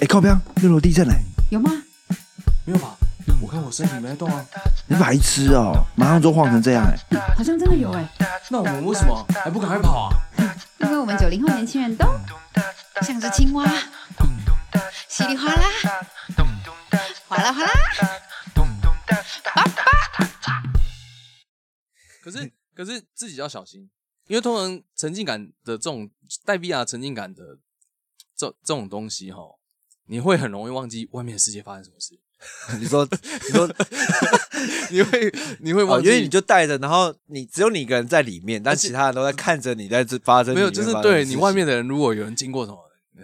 哎，靠边，六楼地震嘞！有吗？没有吧？我看我身体没在动啊。你白痴哦，马上就晃成这样哎！好像真的有哎。那我们为什么还不赶快跑啊？因为我们九零后年轻人都像只青蛙，稀里哗啦，哗啦哗啦。可是可是自己要小心，因为通常沉浸感的这种带 VR 沉浸感的这这种东西哈，你会很容易忘记外面的世界发生什么事。你说，你说，你会你会忘记，因为你就带着，然后你只有你一个人在里面，但其他人都在看着你在这发生。没有，就是对你外面的人，如果有人经过什么，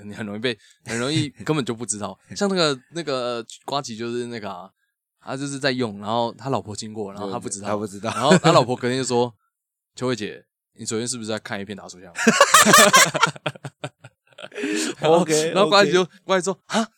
你很容易被，很容易根本就不知道。像那个那个瓜吉，就是那个啊，他就是在用，然后他老婆经过，然后他不知道，他不知道，然后他老婆隔天就说：“秋慧姐，你昨天是不是在看一片打手枪？”OK，然后瓜吉就瓜吉说：“啊。”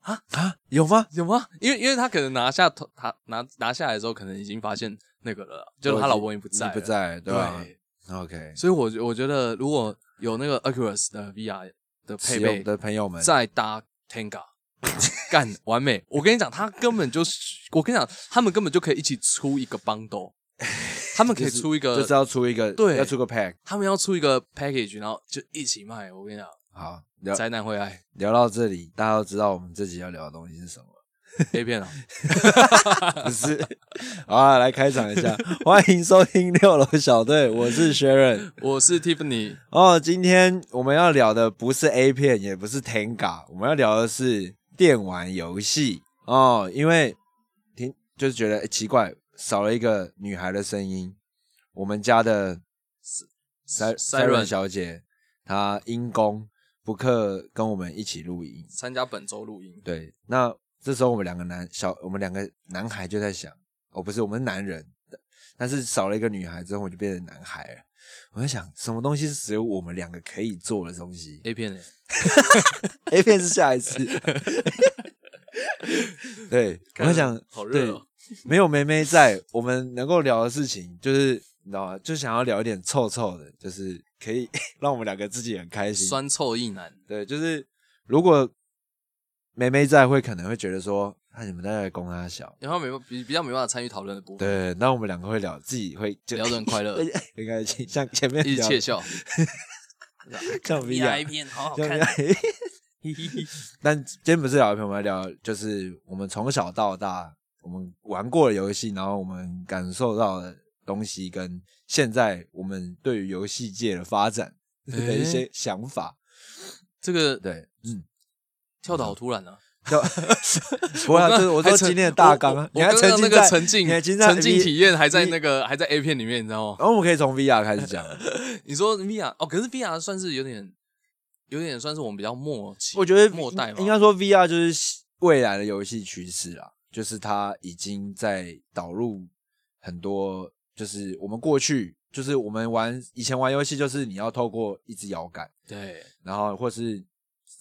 啊啊，有吗？有吗？因为因为他可能拿下头，他拿拿下来的时候，可能已经发现那个了，就是他老婆已经不在，不在，对吧？OK，所以，我我觉得如果有那个 Aculus 的 VR 的配备的朋友们，再搭 Tenga，干完美。我跟你讲，他根本就是，我跟你讲，他们根本就可以一起出一个 bundle，他们可以出一个，就是要出一个，对，要出个 pack，他们要出一个 package，然后就一起卖。我跟你讲，好。灾难会爱聊到这里，大家都知道我们这集要聊的东西是什么？A 片啊？不是。好啊，来开场一下，欢迎收听六楼小队，我是 Sharon，我是 Tiffany。哦，今天我们要聊的不是 A 片，也不是 Tenga，我们要聊的是电玩游戏哦。因为听就是觉得奇怪，少了一个女孩的声音。我们家的塞塞 n 小姐，她因公。补课跟我们一起录音，参加本周录音。对，那这时候我们两个男小，我们两个男孩就在想，哦，不是，我们男人，但是少了一个女孩之后，我就变成男孩了。我在想，什么东西是只有我们两个可以做的东西？A 片呢？A 片是下一次。对，我在想，好热哦。没有梅梅在，我们能够聊的事情，就是你知道吗？就想要聊一点臭臭的，就是。可以 让我们两个自己很开心，酸臭一男。对，就是如果梅梅在，会可能会觉得说，那你们在攻他小，然后没比比较没办法参与讨论的部分。对，那我们两个会聊，自己会聊得很快乐，很开心，像前面一直窃笑，像 V I 片好好看。但今天不是聊片，我们来聊就是我们从小到大我们玩过的游戏，然后我们感受到的东西跟。现在我们对于游戏界的发展 的一些想法，这个对，嗯，跳的好突然啊！不会，这我说今天的大纲啊，你看那个沉浸，沉浸体验还在那个还在 A 片里面，你知道吗？然后我们可以从 VR 开始讲。你说 VR 哦，可是 VR 算是有点有点算是我们比较末期，我觉得末代应该说 VR 就是未来的游戏趋势啊，就是它已经在导入很多。就是我们过去，就是我们玩以前玩游戏，就是你要透过一支摇杆，对，然后或是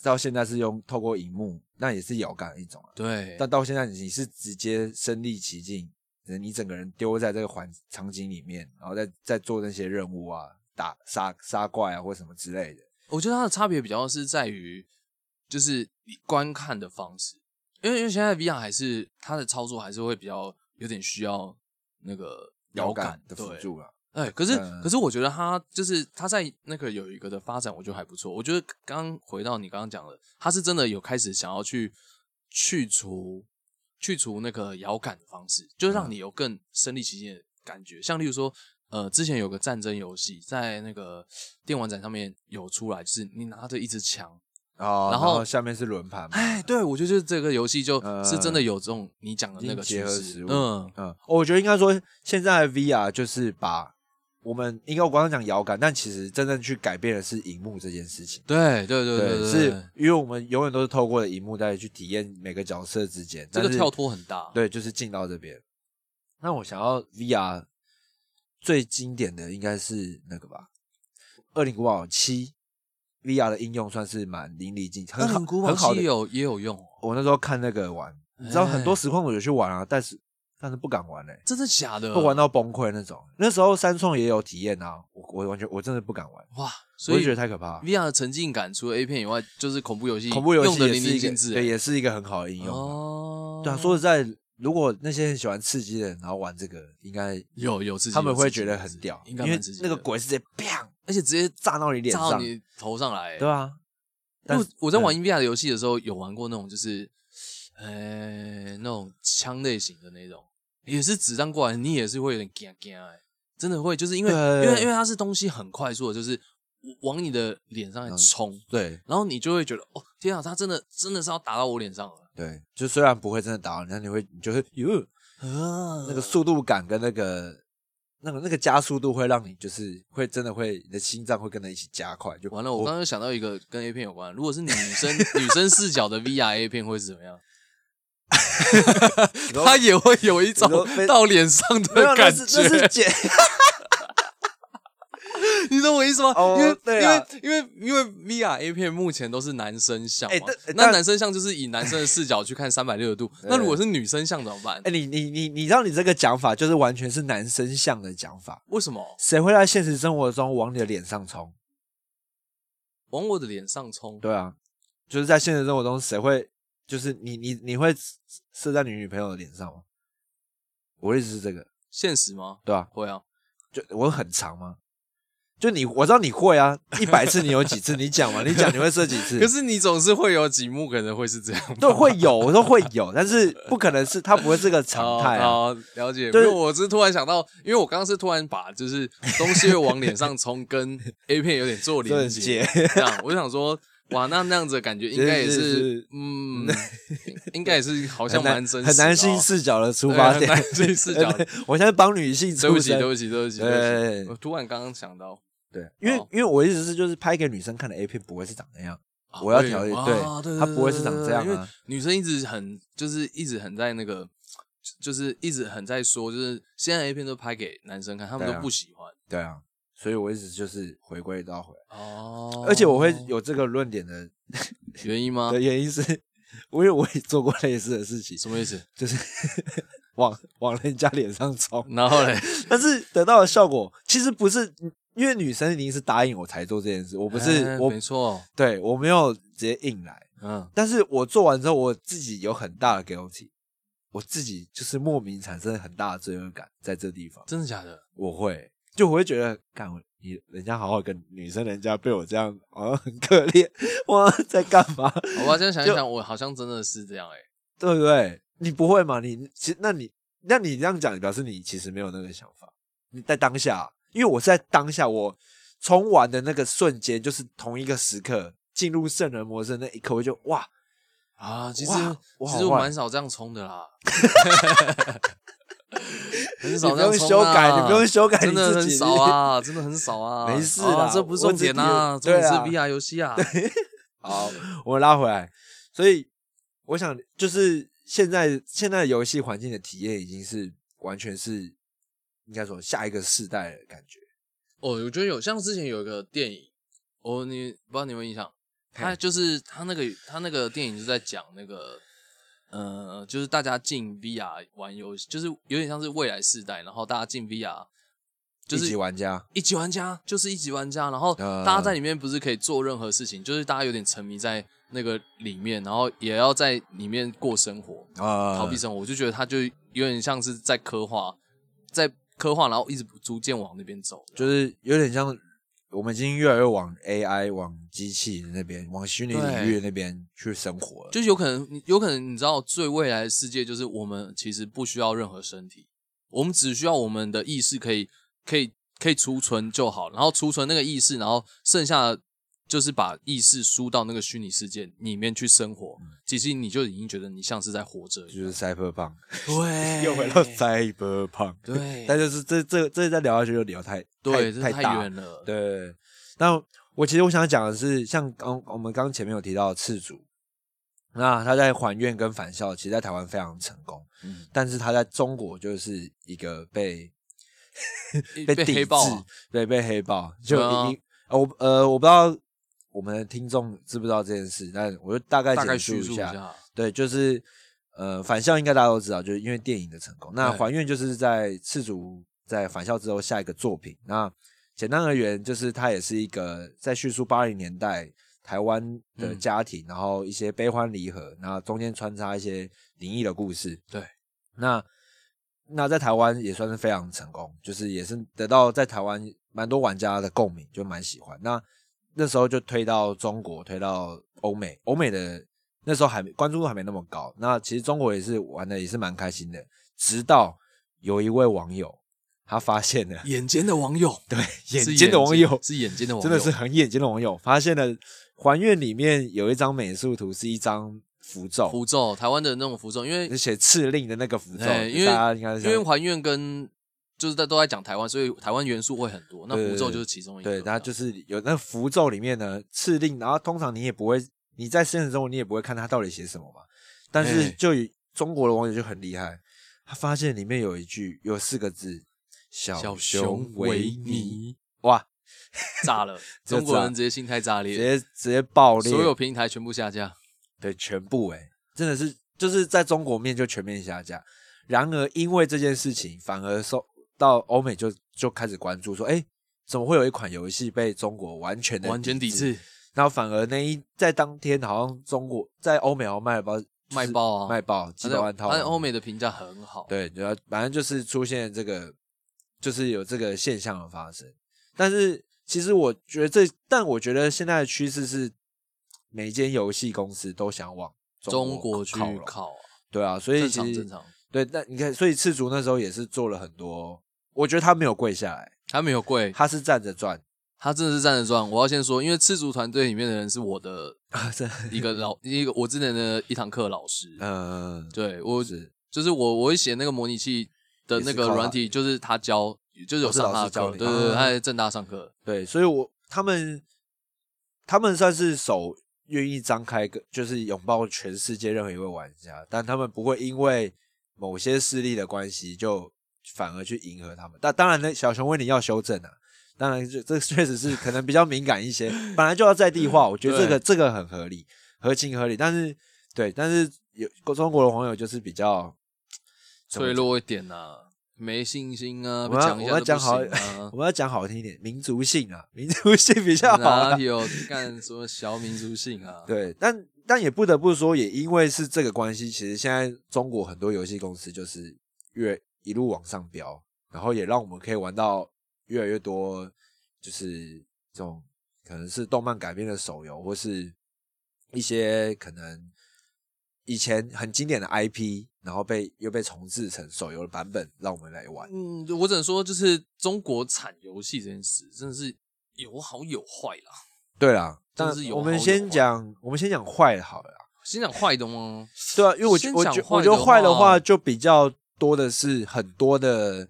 到现在是用透过荧幕，那也是摇杆的一种，对。但到现在你是直接身临其境，你整个人丢在这个环场景里面，然后再再做那些任务啊，打杀杀怪啊或什么之类的。我觉得它的差别比较是在于，就是你观看的方式，因为因为现在 VR 还是它的操作还是会比较有点需要那个。摇杆的辅助了，哎，可是可是我觉得他就是他在那个有一个的发展，我觉得还不错。我觉得刚回到你刚刚讲的，他是真的有开始想要去去除去除那个遥感的方式，就让你有更身临其境的感觉。像例如说，呃，之前有个战争游戏在那个电玩展上面有出来，就是你拿着一支枪。哦，然后下面是轮盘。哎，对，我觉得这个游戏就是真的有这种你讲的那个结合实物。嗯嗯，我觉得应该说现在 VR 就是把我们应该我刚刚讲遥感，但其实真正去改变的是荧幕这件事情。对对对对，是因为我们永远都是透过荧幕在去体验每个角色之间，这个跳脱很大。对，就是进到这边。那我想要 VR 最经典的应该是那个吧，《二零古堡七》。VR 的应用算是蛮淋漓尽致，很好，很好的有也有用。我那时候看那个玩，你知道很多实况我有去玩啊，但是但是不敢玩嘞、真的假的？会玩到崩溃那种。那时候三创也有体验啊，我我完全我真的不敢玩，哇！我所以就觉得太可怕了。VR 的沉浸感，除了 A 片以外，就是恐怖游戏，恐怖游戏用的淋也是一个漓尽致。对，也是一个很好的应用啊。哦，对啊，说实在，如果那些很喜欢刺激的人，然后玩这个，应该有有刺激，他们有刺激会觉得有刺激很屌，应该因为蛮刺激的那个鬼是直接砰而且直接炸到你脸上，炸到你头上来。对啊。但我在玩嗯 VR 的游戏的时候，有玩过那种就是，呃，那种枪类型的那种，也是子弹过来，你也是会有点惊惊哎，真的会，就是因为对因为因为它是东西很快速的，就是往你的脸上来冲，对然后你就会觉得哦天啊，他真的真的是要打到我脸上了对，就虽然不会真的打到你，但你会你就会那个速度感跟那个那个那个加速度会让你就是会真的会你的心脏会跟着一起加快，就完了，我刚刚又想到一个跟 A 片有关，如果是女生女生视角的 VR A 片会是怎么样？说它也会有一种到脸上的感是那是觉，剪 你懂我意思吗？哦因为对啊因为因为因为 VR A 片目前都是男生像嘛，哎那男生像就是以男生的视角去看三百六十度，那如果是女生像怎么办哎、？你你你你知道你这个讲法就是完全是男生像的讲法，为什么谁会在现实生活中往你的脸上冲？往我的脸上冲？对啊，就是在现实生活中谁会就是你你你会射在你女朋友的脸上吗？我的意思是这个，现实吗？对吧、会啊，就我很长吗？就你我知道你会啊，一百次你有几次？你讲嘛，你讲你会射几次？可是你总是会有几幕可能会是这样，对，会有，我说会有，但是不可能是，它不会是个常态啊。哦哦了解，就是因为我只是突然想到，因为我刚刚是突然把就是东西会往脸上冲，跟 A 片有点做连连接接，这样我就想说，哇，那那样子的感觉应该也是嗯，应该也是好像很蛮真实的哦，男很男性视角的出发点，男性视角。我现在帮女性对不起，对，不起，对不起，对对不起，我突然刚刚想到，对，因为好因为我的意思是，就是拍给女生看的 A 片不会是长那样，啊我要调节对啊对，它不会是长这样啊女生一直很就是一直很在那个，就是一直很在说，就是现在 A 片都拍给男生看，他们都不喜欢对啊，所以我一直就是回归到回来，哦而且我会有这个论点的原因吗的？原因是，因为我也做过类似的事情，什么意思？就是 往往人家脸上冲，然后嘞，但是得到的效果其实不是，因为女生一定是答应我才做这件事，我不是、哎我没错，对我没有直接硬来，嗯，但是我做完之后，我自己有很大的 guilty，我自己就是莫名产生很大的罪恶感，在这地方，真的假的？我会就我会觉得，干我你人家好好跟女生，人家被我这样好像很可怜，哇在干嘛？好吧，这样想一想，我好像真的是这样哎、对不对？你不会吗？你其那你那你这样讲，表示你其实没有那个想法。你在当下，因为我在当下，我冲完的那个瞬间，就是同一个时刻进入圣人模式那一刻，我就哇，啊，其实我其实我坏蛮少这样冲的啦，很你少这样修改，啊你不用修改真的很少啊，真的很少啊，没事啊啦这不是重点啊，我只对重点是啊。VR 游戏啊，好，我拉回来，所以我想就是现在现在的游戏环境的体验已经是完全是应该说下一个世代的感觉。哦，我觉得有像之前有一个电影，哦，你不知道你有没有印象？他就是他那个他那个电影就在讲那个呃，就是大家进 VR 玩游戏，就是有点像是未来世代，然后大家进 VR，就是一级玩家，一级玩家，就是一级玩家，然后呃大家在里面不是可以做任何事情，就是大家有点沉迷在那个里面，然后也要在里面过生活，啊逃避生活。我就觉得他就有点像是在刻画，在刻画，然后一直逐渐往那边走。就是有点像我们已经越来越往 AI、往机器那边、往虚拟领域那边去生活了。就是有可能，有可能你知道，最未来的世界就是我们其实不需要任何身体，我们只需要我们的意识可以可以可以储存就好，然后储存那个意识，然后剩下的就是把意识输到那个虚拟世界里面去生活。其实你就已经觉得你像是在活着一样，就是 cyberpunk，对，又回到 cyberpunk，对，但就是这这这再聊下去就聊太对，太远了，对，但我其实我想讲的是，像刚我们刚前面有提到的赤足，那他在还愿跟返校，其实在台湾非常成功，嗯，但是他在中国就是一个被抵被黑豹、制啊，对，被黑豹，就对啊。你、你呃我呃我不知道我们的听众知不知道这件事，但我就大概大概简述叙述一下，下，对，就是呃，返校应该大家都知道，就是因为电影的成功。那对还愿就是在赤足在返校之后下一个作品。那简单而言，就是它也是一个在叙述八零年代台湾的嗯家庭，然后一些悲欢离合，然后中间穿插一些灵异的故事。对，那那在台湾也算是非常成功，就是也是得到在台湾蛮多玩家的共鸣，就蛮喜欢。那那时候就推到中国，推到欧美，欧美的那时候还没关注度还没那么高。那其实中国也是玩的也是蛮开心的，直到有一位网友他发现了，眼尖的网友，对 眼尖的 网友是眼尖的网友，真的是很眼尖的网友发现了还愿里面有一张美术图是一张符咒，符咒，台湾的那种符咒，因为而且敕令的那个符咒，哎因为大家应该是因为还愿跟就是在都在讲台湾，所以台湾元素会很多。那符咒就是其中一个。对，它就是有那符咒里面呢敕令，然后通常你也不会，你在现实中你也不会看它到底写什么嘛。但是哎就以中国的网友就很厉害，他发现里面有一句有四个字“小小熊熊维维尼尼”，哇，炸了，中国人直接心态炸裂直裂，接直接爆裂，所有平台全部下架。对全部哎、真的是就是在中国面就全面下架。然而因为这件事情，反而受到欧美就就开始关注说，哎、怎么会有一款游戏被中国完全的完全抵制？然后反而那一在当天好像中国在欧美好像卖了包卖爆啊卖爆几百万套，但欧美的评价很好。对，然后反正就是出现这个，就是有这个现象的发生。但是其实我觉得这，但我觉得现在的趋势是，每间游戏公司都想往中国国去靠啊，对啊，所以其实常正常。对，那你看，所以赤足那时候也是做了很多，我觉得他没有跪下来，他没有跪，他是站着赚，他真的是站着赚。我要先说，因为赤足团队里面的人是我的 这一个老一个我之前的一堂课老师。嗯，对我是就是我我会写那个模拟器的那个软体，就是他教，就是有上他的对对对，啊他在正大上课。对，所以我他们他们算是手愿意张开个，就是拥抱全世界任何一位玩家，但他们不会因为某些势力的关系就反而去迎合他们。但当然呢，小熊维尼要修正啊。当然这，这确实是 可能比较敏感一些，本来就要在地化，我觉得这个这个很合理，合情合理。但是，对，但是有中国的网友就是比较脆弱一点呐、没信心啊，我们要讲好 我。们要讲好听一点，民族性啊，民族性比较好啊、有干什么小民族性啊？对，但但也不得不说，也因为是这个关系，其实现在中国很多游戏公司就是越一路往上飙，然后也让我们可以玩到越来越多，就是这种可能是动漫改编的手游，或是一些可能以前很经典的 IP，然后被又被重制成手游的版本，让我们来玩。嗯，我只能说，就是中国产游戏这件事，真的是有好有坏啦。对啦，但是我们先讲，我们先讲坏的好了啦。先讲坏的吗？对啊，因为我我觉我觉得坏的话话就比较多的是很多的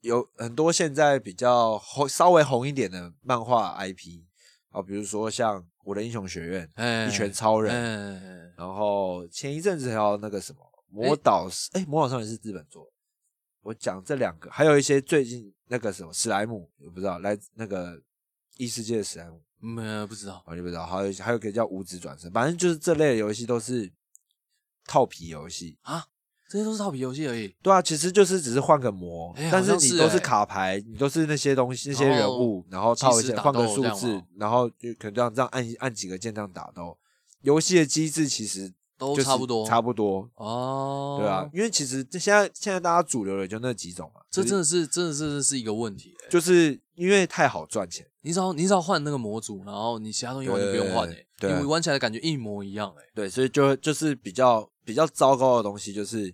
有很多现在比较红稍微红一点的漫画 IP 啊，比如说像《我的英雄学院》哎，一拳超人，哎，然后前一阵子还有那个什么魔导是哎魔导少年是日本做的，我讲这两个，还有一些最近那个什么史莱姆，我不知道来那个异世界的史莱姆。没有不知道。我就不知道，还有还有一个叫五指转身，反正就是这类的游戏都是套皮游戏。啊，这些都是套皮游戏而已。对啊，其实就是只是换个模，哎但好像是你都是哎。卡牌，你都是那些东西、那些人物，然后套一即时打下换个斗这样数字哦，然后就可能这样这样按按几个键这样打斗。游戏的机制其实都就是差不多。差不多，哦，对啊，，因为其实这现在现在大家主流的就那几种嘛，这就是真的是真的是是一个问题、欸。就是因为太好赚钱，你只要你只要换那个模组，然后你其他东西完全不用换诶、对对你玩起来感觉一模一样诶、欸。对，所以就就是比较比较糟糕的东西，就是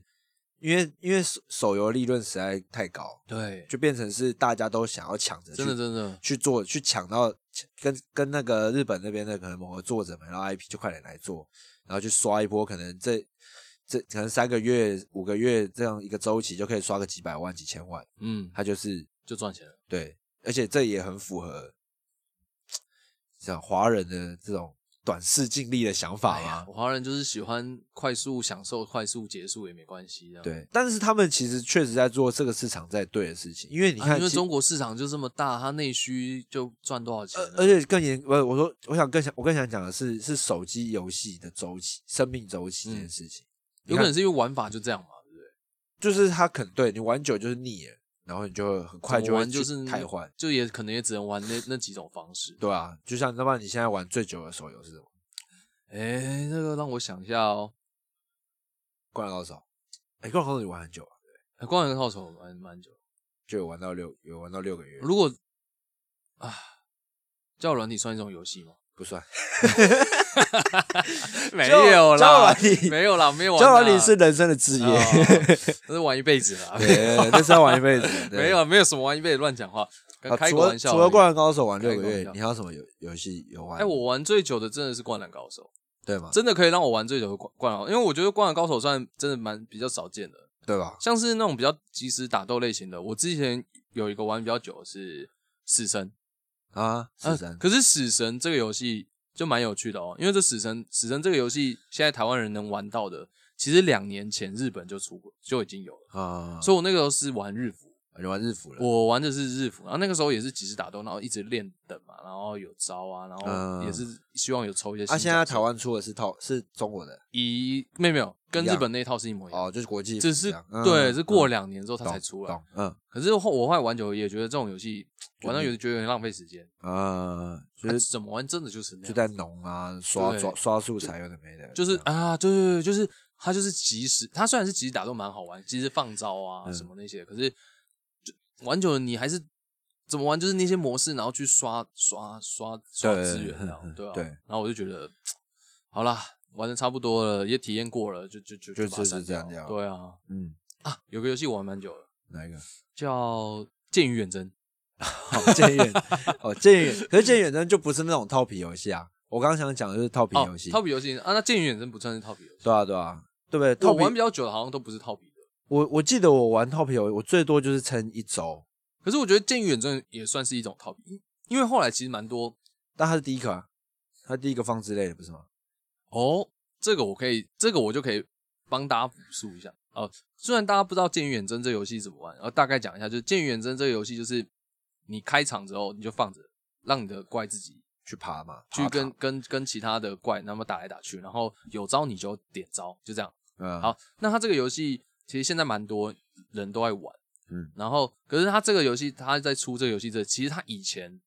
因为因为手手游利润实在太高，对，就变成是大家都想要抢着去真的真的，去做，去抢到跟跟那个日本那边的可能某个作者们，然后 IP 就快点来做，然后去刷一波，可能这这可能三个月、五个月这样一个周期就可以刷个几百万、几千万，嗯，他就是就赚钱了。对，而且这也很符合像华人的这种短视尽力的想法哎呀嘛。华人就是喜欢快速享受、快速结束也没关系，的。对，但是他们其实确实在做这个市场在对的事情，因为你啊，看，其因为中国市场就这么大，它内需就赚多少钱呢？而而且更严，不，我说我想更想我更想讲的是，是手机游戏的周期、生命周期这件事情。有可能是因为玩法就这样嘛，对不对？就是他可能对你玩久就是腻了，然后你就很快就玩就是汰换。就也可能也只能玩那那几种方式。对啊，就像要不然你现在玩最久的手游是什么？哎，那个让我想一下哦，灌篮高手。哎，灌篮高手你玩很久啊，哎光环高手玩蛮久。就有玩到六，有玩到六个月，如果啊，叫软体算一种游戏吗？不算。没交有啦没有啦，没有玩交友啦。软体是人生的职业，哦那是玩一辈子啦。对，那是要玩一辈子。对没有，没有什么玩一辈子乱讲话，啊开个玩笑。除了灌篮高手玩六个月，你还有什么游游戏有玩？哎，我玩最久的真的是灌篮高手，对吗？真的可以让我玩最久的灌灌篮，因为我觉得灌篮高手算真的蛮比较少见的。对吧？像是那种比较即时打斗类型的，我之前有一个玩比较久的是死神，啊，死呃神可是死神这个游戏就蛮有趣的哦，因为这死神死神这个游戏现在台湾人能玩到的，其实两年前日本就出过就已经有了，啊，所以我那个时候是玩日服，就玩日服了？我玩的是日服，然后那个时候也是几时打斗，然后一直练等嘛，然后有招啊，然后嗯也是希望有抽一些新啊，现在台湾出的是套是中国的一没有没有跟日本那一套是一模一样，哦，就是国际只是，嗯对，是过两年之后它才出来。懂嗯可是后我后来玩久了也觉得这种游戏就玩到有腻觉得有点浪费时间，啊，就就是怎么玩真的就是那样，就在农啊，刷刷刷素材有的没的，就是啊，对对对，就是它就是即时，它虽然是即时打斗蛮好玩，即时放招啊嗯什么那些，可是就玩久了你还是怎么玩，就是那些模式，然后去刷刷刷刷资源，这样嗯对啊，对然后我就觉得好啦，玩的差不多了，也体验过了，就就就就把它删是这样掉这样对啊嗯，啊，有个游戏我玩蛮久了，哪一个？叫《剑与远征》。好，剑远哦，剑远可是剑与远征就不是那种套皮游戏啊。我刚刚想讲的就是套皮游戏，套皮游戏啊，那《剑与远征》不算是套皮游戏。对啊对啊，对不对？我玩比较久的，好像都不是套皮的。我我记得我玩套皮游戏，我最多就是撑一周，可是我觉得《剑与远征》也算是一种套皮，因因为后来其实蛮多但它是第一个啊，它第一个放之类的不是吗？哦。这个我可以，这个我就可以帮大家复述一下哦。虽然大家不知道《剑与远征》这游戏怎么玩，然后大概讲一下，就是《剑与远征》这个游戏，就是你开场之后你就放着，让你的怪自己去爬嘛，去跟跟跟其他的怪那么打来打去，然后有招你就点招，就这样。嗯好，那它这个游戏其实现在蛮多人都在玩，嗯然后可是它这个游戏，它在出这个游戏这，其实它以前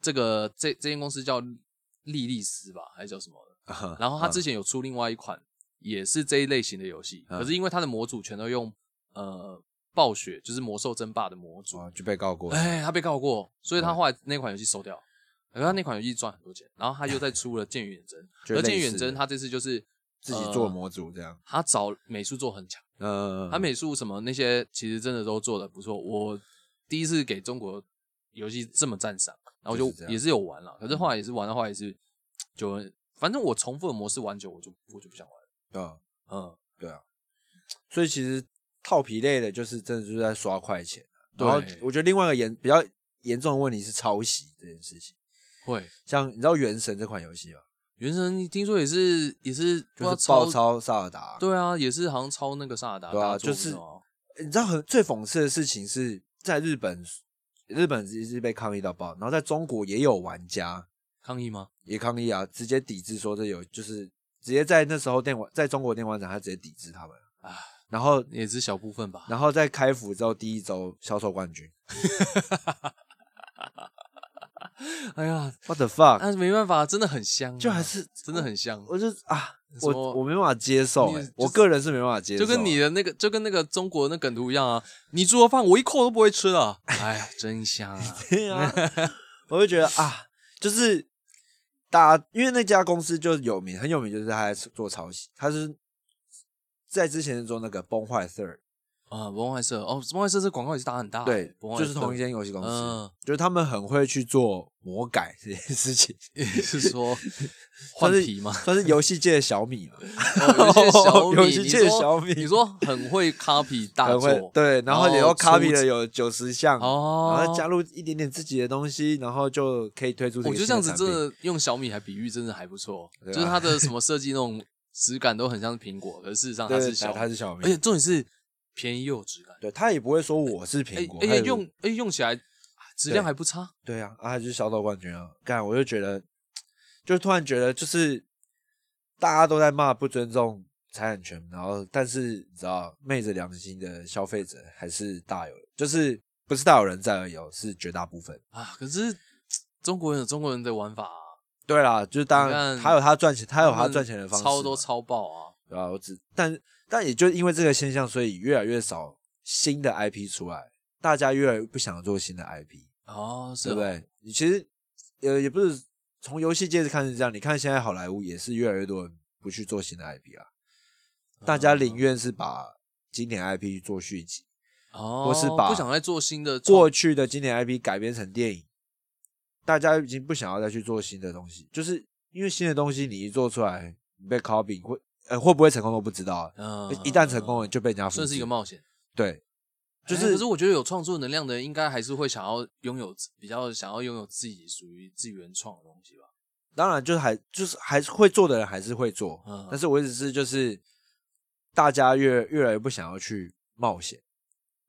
这个这这间公司叫莉莉丝吧，还是叫什么的？啊然后它之前有出另外一款也是这一类型的游戏，嗯可是因为它的模组全都用呃暴雪，就是魔兽争霸的模组，哦就被告过，哎，他被告过，所以他嗯后来那款游戏收掉。然后他那款游戏赚很多钱，然后他又再出了《剑与远征》，就而《剑与远征》他这次就是自己做呃模组这样，他找美术做很强，呃，他美术什么那些其实真的都做的不错。我第一次给中国游戏这么赞赏，然后就这就是也是有玩了，可是后来也是玩到后来也是就反正我重复的模式玩久，我就我就不想玩了。对啊。嗯，对啊，所以其实套皮类的，就是真的就是在刷快钱。然后我觉得另外一个严比较严重的问题是抄袭这件事情。会。像你知道《原神》这款游戏吗？原神听说也是也是就是爆抄萨尔达。对啊，也是好像抄那个萨尔达对啊就是你知道很最讽刺的事情是在日本，日本一直被抗议到爆，然后在中国也有玩家抗议吗？也抗议啊，直接抵制说这有就是直接在那时候电玩在中国电玩展，他直接抵制他们啊然后也是小部分吧。然后在开服之后第一周销售冠军 哎呀，，what the fuck，但是没办法，真的很香啊，就还是真的很香。我就啊，我我没办法接受、欸就是我个人是没办法接受，就跟你的那个，就跟那个中国那梗图一样啊！你做的饭我一口都不会吃的，哎呀，真香啊！对啊，我就觉得啊，就是大家因为那家公司就有名，很有名，就是他在做抄袭，他是在之前是做那个崩坏 Third，啊，崩坏社哦，崩坏社这广告也是打很大欸，对，就是同一间游戏公司，嗯就是他们很会去做魔改这件事情，也是说 换皮吗？算是游戏界的小米嘛，哦有一些小米，游戏界的小米你说很会 copy 大很会作，对，然后也要 copy 出了有九十项，哦，然后加入一点点自己的东西，然后就可以推出我觉得这样子真的用小米来比喻，真的还不错。对啊就是它的什么设计那种质感都很像是苹果，可是事实上它是小，它是小米而且重点是便宜又有质感。对他也不会说我是哎苹果，而他也且用哎用起来质量还不差。对啊，啊，他就是销售冠军啊！干，我就觉得，就突然觉得，就是大家都在骂不尊重财产权，然后但是你知道昧着良心的消费者还是大有，就是不是大有人在而已哦，是绝大部分。啊，可是中国人有中国人的玩法、啊，对啦，就是当然看他有他赚钱，他有他赚钱的方式，超多超爆啊。对吧、我只但但也就因为这个现象，所以越来越少新的 IP 出来，大家越来越不想做新的 IP，哦，是不对？你其实呃也不是从游戏界看是这样，你看现在好莱坞也是越来越多人不去做新的 IP 啊，大家宁愿是把经典 IP 做续集，哦，或是把不想再做新的过去的经典 IP 改编成电影，大家已经不想要再去做新的东西，就是因为新的东西你一做出来，你被 copy 会呃会不会成功都不知道啊，嗯，一旦成功了就被人家复算是一个冒险。对，就就是是，可是我觉得有创作能量的人，应该还是会想要拥有比较想要拥有自己属于自己原创的东西吧。当然就是还就是还是会做的人还是会做，嗯但是我只是就是大家越越来越不想要去冒险，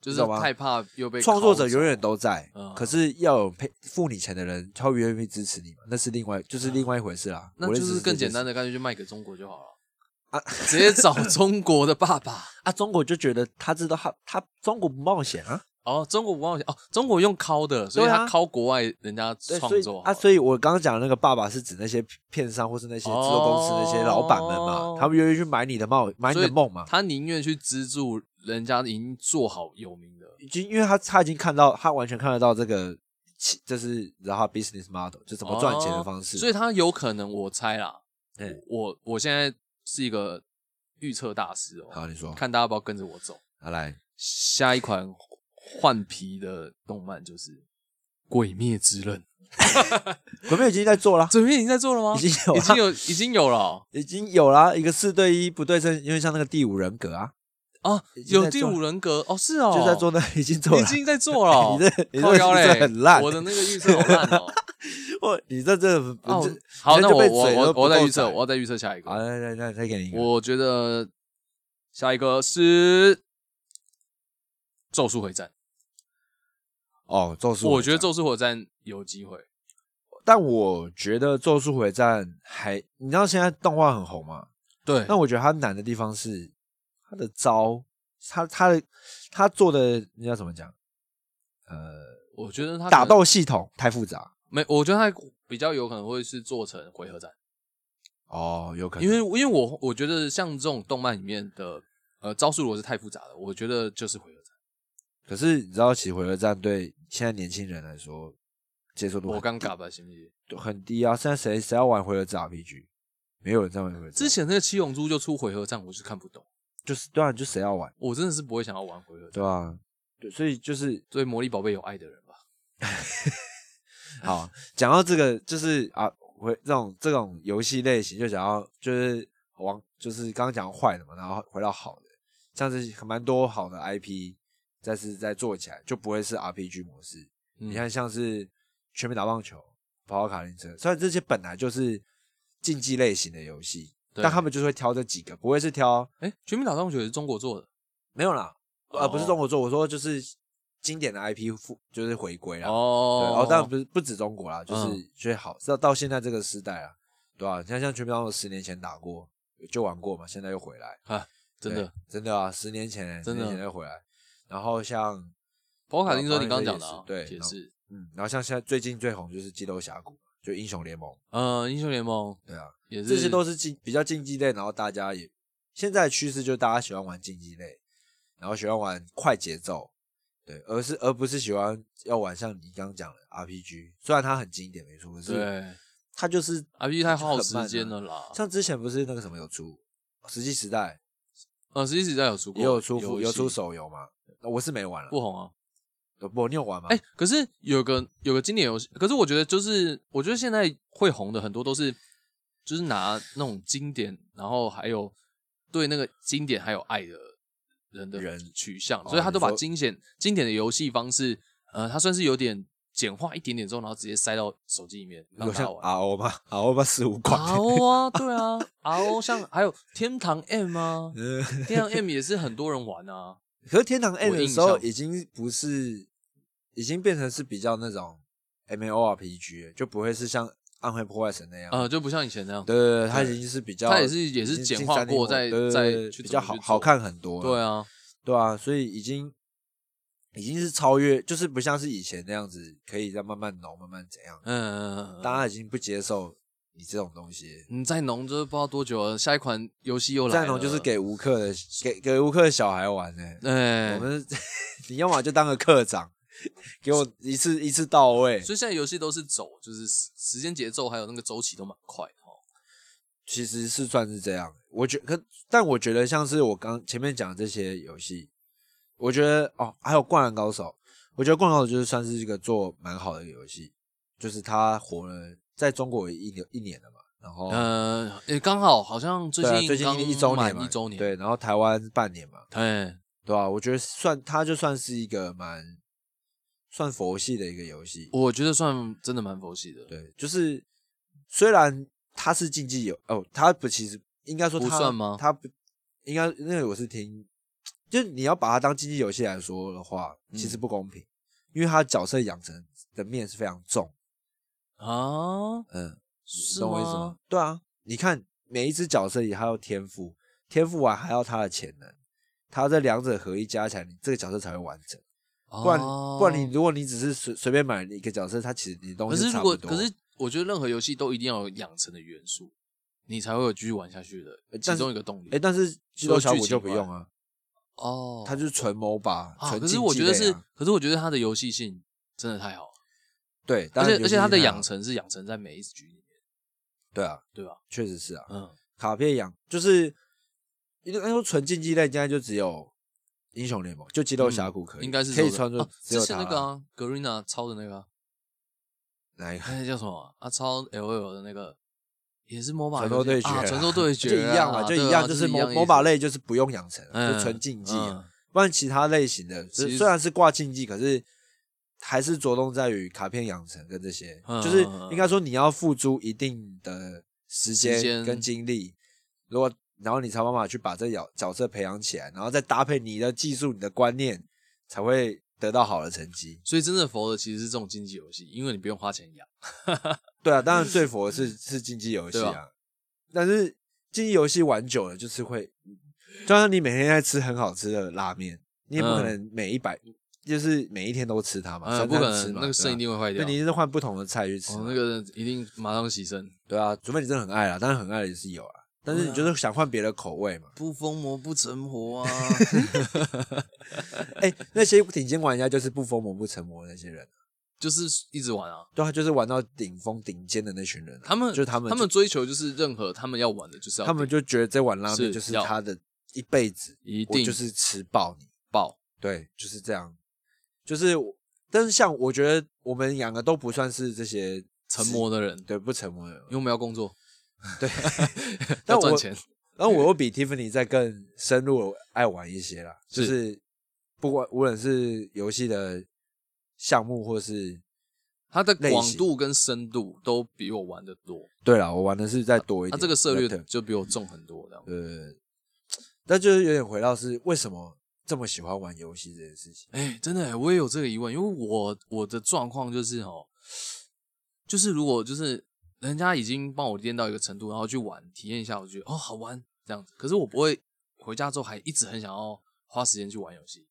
就是知道吗？太怕又被创作者永远都在，嗯。可是要有配付你钱的人，他会愿意支持你嘛？那是另外就是另外一回事啦。那就是更简单的的，干脆就卖给中国就好了。啊。直接找中国的爸爸。啊，中国就觉得他知道他他中国不冒险啊，哦，中国不冒险哦，中国用拷的，所以他拷国外人家创作。好了所以我刚刚讲的那个爸爸是指那些片商或是那些制作公司那些老板们嘛，哦他们愿意去买你的梦，买你的梦嘛。他宁愿去资助人家已经做好有名的。已经因为他他已经看到，他完全看得到这个，其这是然后他 business model 就怎么赚钱的方式。哦所以他有可能，我猜啦，对我我现在是一个预测大师哦，好，你说，看大家要不要跟着我走。好来，下一款换皮的动漫就是《鬼灭之刃》，鬼灭已经在做了，鬼灭已经在做了吗？已经有已经有，已经有了哦已经有啦，一个四对一不对称，因为像那个第五人格啊，哦，有第五人格哦，是哦，就在做那已经做了，已经在做了哦。你这你这很烂我的那个预测好烂哦。我你这这好，那我我我我再预测，我要再预测下一好，个。来来来，再给你一个，我觉得下一个是《咒术回战》，哦，咒术，我觉得，咒术回战有机会。但我觉得咒术回战还，你知道现在动画很红吗？对那我觉得它难的地方是它的招，他他的他做的你要怎么讲？呃，我觉得他打斗系统太复杂没，我觉得他比较有可能会是做成回合战，哦，有可能，因为因为我我觉得像这种动漫里面的呃招数如果是太复杂了，我觉得就是回合战。可是你知道，其实回合战对现在年轻人来说接受度我很低刚嘎吧，行不行？很低啊！现在谁谁要玩回合战 RPG？没有人在玩回合战。之前那个七龙珠就出回合战，我是看不懂，就是对啊，就谁要玩，我真的是不会想要玩回合战。对啊、对，所以就是所以魔力宝贝有爱的人吧，好，讲到这个，就是啊，回这种这种游戏类型，就想要就是往就是刚刚讲坏的嘛，然后回到好的，像是蛮多好的 IP，再是再做起来，就不会是 RPG 模式。嗯你看，像是全民打棒球、跑跑卡丁车，虽然这些本来就是竞技类型的游戏，对但他们就是会挑这几个，不会是挑哎，《全民打棒球》也是中国做的，没有啦，呃，不是哦中国做，我说就是经典的 IP 复就是回归啦。对，哦哦，当然不是不止中国啦，就是嗯觉得好，到到现在这个时代啊，对吧、你看像全民打棒球十年前打过就玩过嘛，现在又回来，啊，真的，真的啊，十年前欸真的。十年前又回来。然后像跑跑卡丁车，跑跑你刚刚讲的对也是，嗯，然后像现在最近最红就是激斗峡谷，就英雄联盟，嗯，英雄联盟。对啊，也是，这些都是竞比较竞技类，然后大家也现在的趋势就是大家喜欢玩竞技类，然后喜欢玩快节奏，对，而是而不是喜欢要玩像你刚刚讲的 RPG，虽然它很经典没错，可是对它就是，RPG 太耗时间了啦。像之前不是那个什么有出《石器时代呃，实际时代有出》过，也有出有出手游嘛？我是没玩了，不红啊。不，你有玩吗？哎、可是有个有个经典游戏，可是我觉得就是，我觉得现在会红的很多都是，就是拿那种经典，然后还有对那个经典还有爱的人的人取向，哦所以他都把经典经典的游戏方式，呃，他算是有点简化一点点之后，然后直接塞到手机里面让大家玩。RO 吗？RO 吧？十五 款，RO 啊，对啊，RO 像还有天堂 M 啊，嗯天堂 M 也是很多人玩啊。可是天堂 M 的时候已经不是，已经变成是比较那种 M O R P G，了就不会是像暗黑破坏神那样。呃，就不像以前那样。对对对，它已经是比较，它也是也是简化过再对对再去比较好好看很多。对，啊，对啊，所以已经已经是超越，就是不像是以前那样子，可以再慢慢浓，慢慢怎样。嗯嗯嗯，大家已经不接受你这种东西，你再浓就是不知道多久了，下一款游戏又来了。再浓就是给无氪的，给给无氪的小孩玩呢、哎，我们 你要么就当个课长，给我一次一次到位。所以现在游戏都是走，就是时时间节奏还有那个周期都蛮快的哦。其实是算是这样，我觉可，但我觉得像是我刚前面讲的这些游戏，我觉得哦，还有《灌篮高手》，我觉得《灌篮高手》就是算是一个做蛮好的游戏，就是它火了，在中国有一年一年了嘛，然后、呃，也刚好好像最近最近一周年嘛，一周年，对，然后台湾半年嘛，对，对吧、我觉得算它就算是一个蛮算佛系的一个游戏，我觉得算真的蛮佛系的。对，就是虽然它是竞技游哦，它不其实应该说它不算吗它不应该，那个我是听，就是你要把它当竞技游戏来说的话，其实嗯不公平，因为它角色养成的面是非常重，啊，嗯，是懂我意思吗吗？？对啊，你看每一只角色也还有天赋，天赋完还要他的潜能，他这两者合一加起来，你这个角色才会完整。不然、不然你如果你只是随随便买一个角色，它其实你的东西哦可是差不多。如果可是我觉得任何游戏都一定要有养成的元素，你才会有继续玩下去的其但是中一个动力。哎，但是肌肉小五就不用啊，哦，它就是纯 MOBA，啊，纯可是我觉得是，可是我觉得它的游戏性真的太好。了，对，而当然且而且它的养成是养成在每一局里面，对啊，对吧？确实是啊，嗯，卡片养就是应该说纯竞技类，现在就只有英雄联盟，就激斗峡谷可以，嗯应该是可以穿着啊之前那个啊，Garena 抄的那个啊，哪一个？那叫什么啊？啊抄 L L 的那个也是 MOBA 传说对决啊，啊，传说对决就一样嘛，啊就一样，就是一样 MO 意思 MOBA 类就是不用养成，嗯就纯竞技不然其他类型的，其实虽然是挂竞技，可是还是着重在于卡片养成跟这些，嗯就是应该说你要付出一定的时时间间跟精力，如果然后你才有办法去把这角角色培养起来，然后再搭配你的技术、你的观念，才会得到好的成绩。所以真的佛的其实是这种竞技游戏，因为你不用花钱养。对啊，当然最佛的是是竞技游戏啊，但是竞技游戏玩久了就是会，就像你每天在吃很好吃的拉面，你也不可嗯能每一百、就是每一天都吃它嘛，嗯，不可能吃嘛，能，那个肾一定会坏掉。那你是换不同的菜去吃，哦，那个一定马上牺牲。对啊，除非你真的很爱啦，当然很爱的也是有啊，但是你就是想换别的口味嘛。不疯魔不成活啊！哎、那些顶尖玩家就是不疯魔不成魔的那些人，就是一直玩啊。对啊，就是玩到顶峰顶尖的那群人啊，他们就是他们他们追求就是任何他们要玩的，就是要他们就觉得这碗拉面就是要他的一辈子，一定就是吃爆你。爆。对，就是这样。就是，但是像我觉得我们两个都不算是这些成魔的人，对不成魔的人因，为我们要工作，对，但我赚钱。然后我又比 Tiffany 再更深入爱玩一些啦，就是不管无论是游戏的项目或是它的广度跟深度都比我玩的多，对啦，我玩的是再多一点它点，这个策略对就比我重很多。这样，呃，但就是有点回到是为什么这么喜欢玩游戏这件事情。哎，真的耶，我也有这个疑问，因为我我的状况就是哦，就是如果就是人家已经帮我练到一个程度，然后去玩体验一下，我觉得哦好玩这样子，可是我不会回家之后还一直很想要花时间去玩游戏。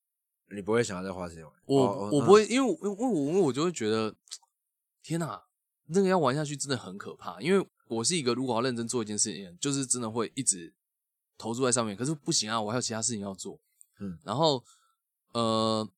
你不会想要再花时间玩？我、哦我不，会，因为我因为我因为我就会觉得，天哪，那个要玩下去真的很可怕。因为我是一个如果要认真做一件事情，就是真的会一直投注在上面。可是不行啊，我还有其他事情要做。嗯，然后呃，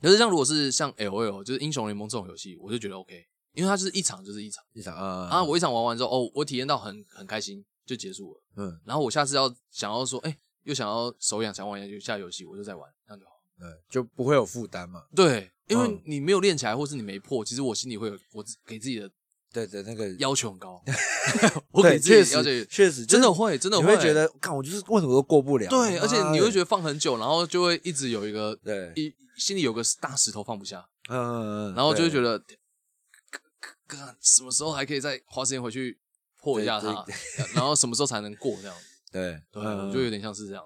可是像如果是像 L O L 就是英雄联盟这种游戏，我就觉得 OK，因为它就是一场就是一场一场啊啊，我一场玩完之后，哦，我体验到很很开心，就结束了。嗯，然后我下次要想要说，哎、又想要手痒想玩一下游戏，我就再玩，这样就好。对，就不会有负担嘛。对，因为嗯你没有练起来，或是你没破，其实我心里会有我自给自己的对的，那个要求很高，我给自己要求确实真的会，真的会觉得，看我就是为什么都过不了？对，而且你会觉得得放很久，然后就会一直有一个对，一心里有个大石头放不下，嗯嗯嗯，然后就会觉得得，干什么时候还可以再花时间回去破一下对它，然后什么时候才能过这样？对，对，嗯我就有点像是这样。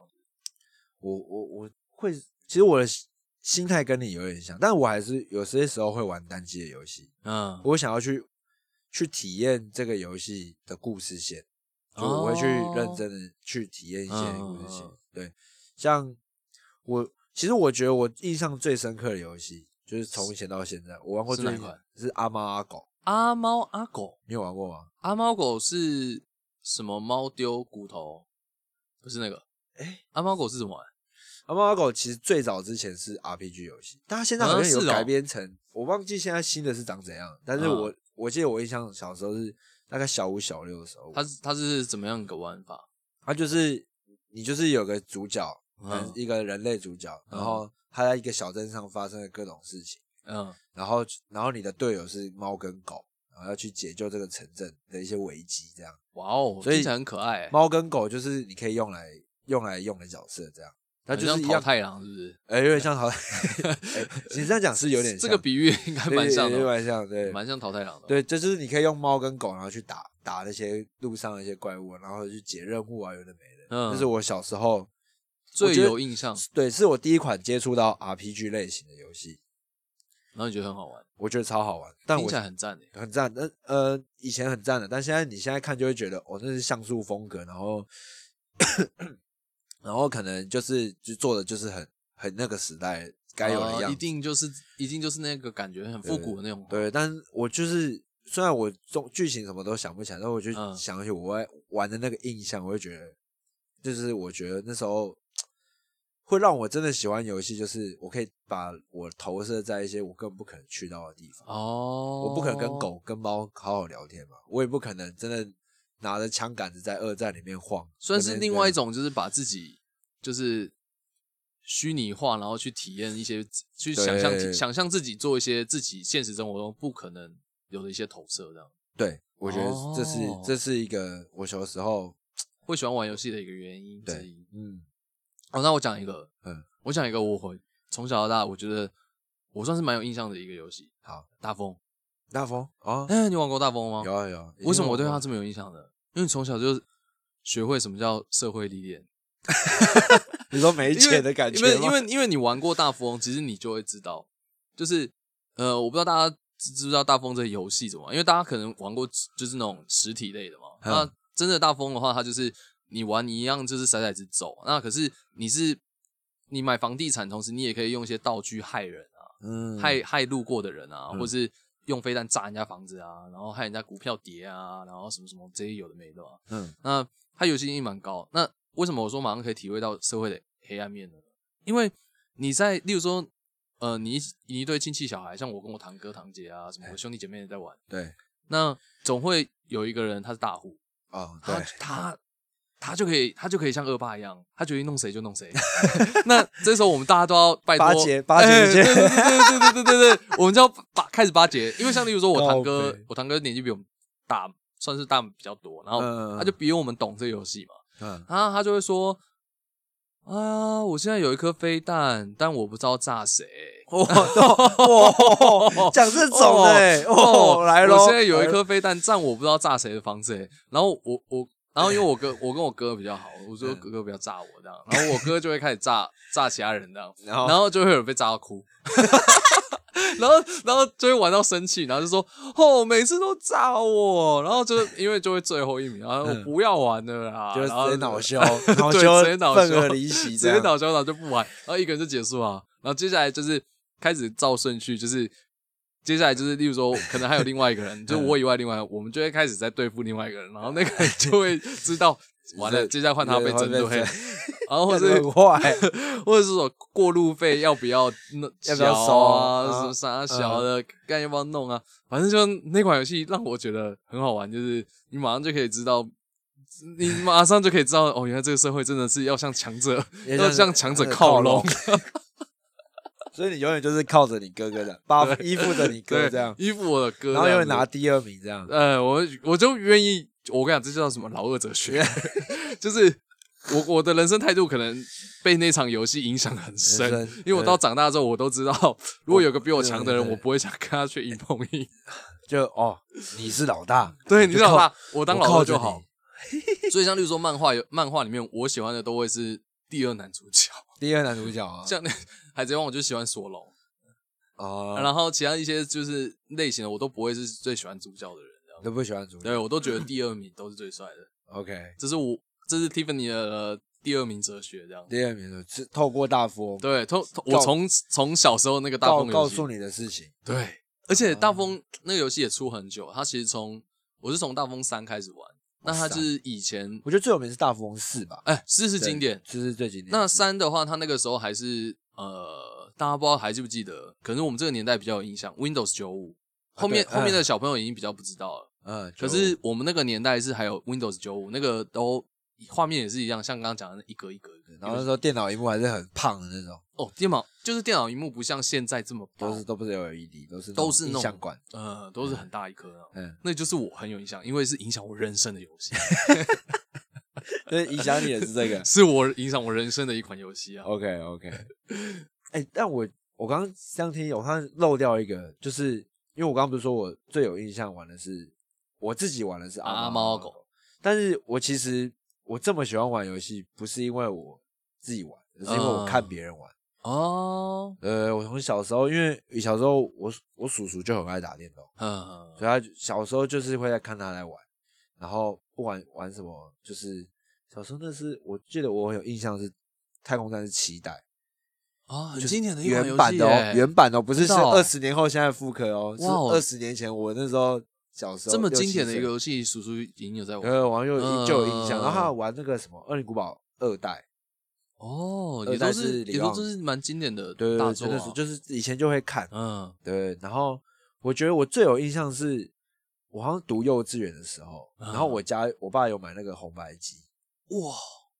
我我我会，其实我的心态跟你有点像，但我还是有些时候会玩单机的游戏，嗯，我想要去去体验这个游戏的故事线，就我会去认真的去体验一些故事线。对，像我其实我觉得我印象最深刻的游戏，就是从以前到现在，我玩过最一款是阿猫阿狗，阿猫阿狗，你有玩过吗？阿猫狗是什么？猫丢骨头？不是那个。哎阿猫狗是怎么玩？阿猫阿狗其实最早之前是 RPG 游戏，但它现在好像有啊是哦改编成，我忘记现在新的是长怎样。但是嗯我、我记得我印象小时候是大概小五小六的时候，它是它是怎么样一个玩法？它就是你就是有个主角，嗯一个人类主角，然后他在一个小镇上发生了各种事情，嗯，然后然后你的队友是猫跟狗，然后要去解救这个城镇的一些危机，这样。哇哦，所以很可爱欸。猫跟狗就是你可以用来用来用的角色，这样。它就是一样，像淘太郎，是不是？哎、有点像淘汰。哎其实这样讲是有点 像这个比喻应该蛮像的，蛮像，对，蛮像淘太郎的。对，这就是你可以用猫跟狗，然后去打打那些路上的一些怪物，然后去解任务啊，有的没的。嗯这是我小时候最有印象，对，是我第一款接触到 RPG 类型的游戏，然后你觉得很好玩，我觉得超好玩。但我听起来很赞诶。很赞，那呃以前很赞的，但现在你现在看就会觉得哦，那是像素风格，然后 然后可能就是就做的就是很很那个时代该有的样子，呃一定就是一定就是那个感觉很复古的那种。对，但是我就是虽然我中剧情什么都想不起来，但我就嗯想起我在玩的那个印象，我会觉得，就是我觉得那时候会让我真的喜欢游戏，就是我可以把我投射在一些我根本不可能去到的地方。哦，我不可能跟狗跟猫好好聊天嘛，我也不可能真的拿着枪杆子在二战里面晃，算是另外一种，就是把自己就是虚拟化，然后去体验一些，去想象想象自己做一些自己现实生活中不可能有的一些投射，这样。对，我觉得这是、哦。这是一个我小时候会喜欢玩游戏的一个原因之对一。嗯哦，那我讲一个，嗯我讲一个我会从小到大，我觉得我算是蛮有印象的一个游戏，好大风。大风啊，哎、你玩过大风吗？有啊有啊，为什么我对他他这么有印象呢？因为你从小就学会什么叫社会历练 你说没因为钱的感觉因为因为因为你玩过大富翁，其实你就会知道，就是呃，我不知道大家知知不知道大富翁这个游戏怎么玩，因为大家可能玩过就是那种实体类的嘛。嗯那真的大富翁的话，它就是你玩一样就是骰骰子走，那可是你是你买房地产，同时你也可以用一些道具害人啊，嗯害害路过的人啊，嗯或是用飞弹炸人家房子啊，然后害人家股票跌啊，然后什么什么这些有的没的啊。嗯那它游戏性蛮高。那为什么我说马上可以体会到社会的黑暗面呢？因为你在，例如说，呃，你一你一对亲戚小孩，像我跟我堂哥堂姐啊，什么我兄弟姐妹也在玩，对那总会有一个人他是大户，哦他他他就可以，他就可以像恶霸一样，他决定弄谁就弄谁。那这时候我们大家都要拜托巴结，巴结，对对对对对对对，我们就要巴开始巴结，因为像例如说我堂哥，我堂哥年纪比我们大，算是大比较多，然后他就比我们懂这游戏嘛。啊，他就会说，啊，我现在有一颗飞弹，但我不知道炸谁。讲这种的，哦，来喽，我现在有一颗飞弹，但我不知道炸谁的房子。然后我我。然后因为我哥，我跟我哥比较好，我说哥哥不要炸我这样，然后我哥就会开始炸炸其他人这样，然后然后就会有人被炸到哭。然后，然后就会玩到生气，然后就说：“哦，每次都炸我。”然后就因为就会最后一名，然后我嗯不要玩了啦，就直接恼羞 恼对羞直接恼羞而离席直接恼羞，然后就不玩，然后一个人就结束啊。然后接下来就是开始照顺序，就是接下来就是，例如说，可能还有另外一个人，就是我以外另外，我们就会开始在对付另外一个人，然后那个人就会知道，完了，接下来换他被针对，然后或者很坏，或者是说过路费要不要弄要不要缴收啊，啊什么啥小的，看要不要弄啊，反正就那款游戏让我觉得很好玩，就是你马上就可以知道。你马上就可以知道哦，原来这个社会真的是要向强者，要向强者靠拢，所以你永远就是靠着你哥哥的，把依附着你哥对，这样，依附我的哥，然后永远这样子拿第二名这样。呃，我我就愿意，我跟你讲，这叫什么老二哲学，就是我我的人生态度可能被那场游戏影响很深，因为我到长大之后，我都知道，如果有个比我强的人，我不会想跟他去硬碰硬。就哦，你是老大，对，你就是靠老大，我当老二就好。所以像例如说漫画有漫画里面，我喜欢的都会是第二男主角，第二男主角啊，像那海贼王我就喜欢索隆，哦，然后其他一些就是类型的我都不会是最喜欢主角的人，这都不喜欢主角。对我都觉得第二名都是最帅的，OK，这是我这是 Tiffany 的呃第二名哲学这样。第二名的是透过大富翁对，从从告我从从小时候那个大告风游戏告诉你的事情。对，而且大风那个游戏也出很久，它其实从我是从大风三开始玩，那它就是以前我觉得最有名是大富翁四吧，哎四是经典，四是最经典。那三的话，它那个时候还是呃，大家不知道还记不记得？可能我们这个年代比较有印象，Windows 九五。后面、对后面的嗯小朋友已经比较不知道了，嗯，可是我们那个年代是还有 Windows 九五，那个都画面也是一样，像刚刚讲的那一格一格一格。然后那时候电脑荧幕还是很胖的那种，哦，电脑就是电脑荧幕不像现在这么薄都是都不是 LED，都是都是那种影像管。呃，都是很大一颗啊。嗯，那就是我很有印象，因为是影响我人生的游戏，所以影响你的是这个。是我影响我人生的一款游戏啊。OK OK，哎、但我我刚刚这样听，我好像漏掉一个，就是因为我刚刚不是说我最有印象玩的是我自己玩的是阿猫阿狗，但是我其实我这么喜欢玩游戏，不是因为我自己玩，而是因为我看别人玩。哦，呃，我从小时候，因为小时候我我叔叔就很爱打电动，嗯，所以他小时候就是会在看他来玩，然后不管玩什么，就是小时候那是我记得我有印象是《太空战士期待》。啊，很就经典的一款原版的哦，原版的哦，不是是二十年后现在复刻哦，是二十年前我那时候小时候这么经典的一个游戏，叔叔已经有在玩呃，网友嗯就有印象，然后还有玩那个什么《恶灵古堡二代哦，也二代都是也都是蛮经典的》，对对对，就是以前就会看，嗯对，然后我觉得我最有印象是，我好像读幼稚园的时候，嗯然后我家我爸有买那个红白机，哇，